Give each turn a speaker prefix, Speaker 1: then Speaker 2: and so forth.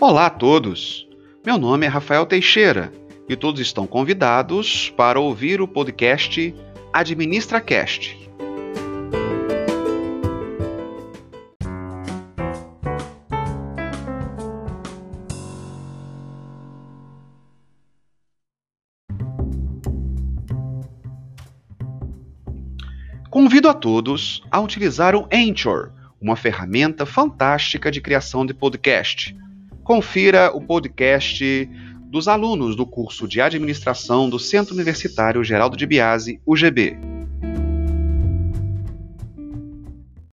Speaker 1: Olá a todos! Meu nome é Rafael Teixeira e todos estão convidados para ouvir o podcast AdministraCast. Convido a todos a utilizar o Anchor, uma ferramenta fantástica de criação de podcast. Confira o podcast dos alunos do curso de administração do Centro Universitário Geraldo de Biase, UGB.